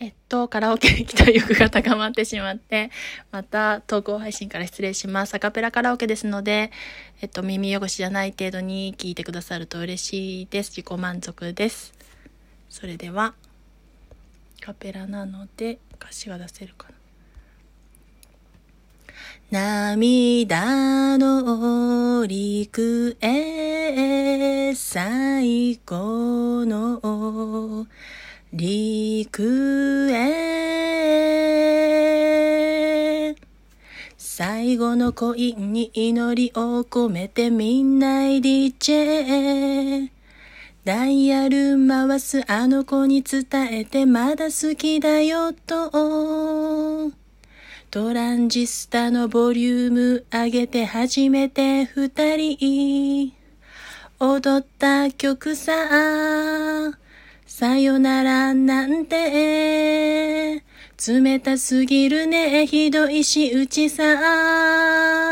えっと、カラオケに来たい欲が高まってしまって、また投稿配信から失礼します。アカペラカラオケですので、えっと、耳汚しじゃない程度に聞いてくださると嬉しいです。自己満足です。それでは、カペラなので歌詞が出せるかな。涙の陸へ最後の陸へ最後の恋に祈りを込めてみんな DJ ダイヤル回すあの子に伝えてまだ好きだよと。トランジスタのボリューム上げて初めて二人。踊った曲さ。さよならなんて。冷たすぎるねひどいし打ちさ。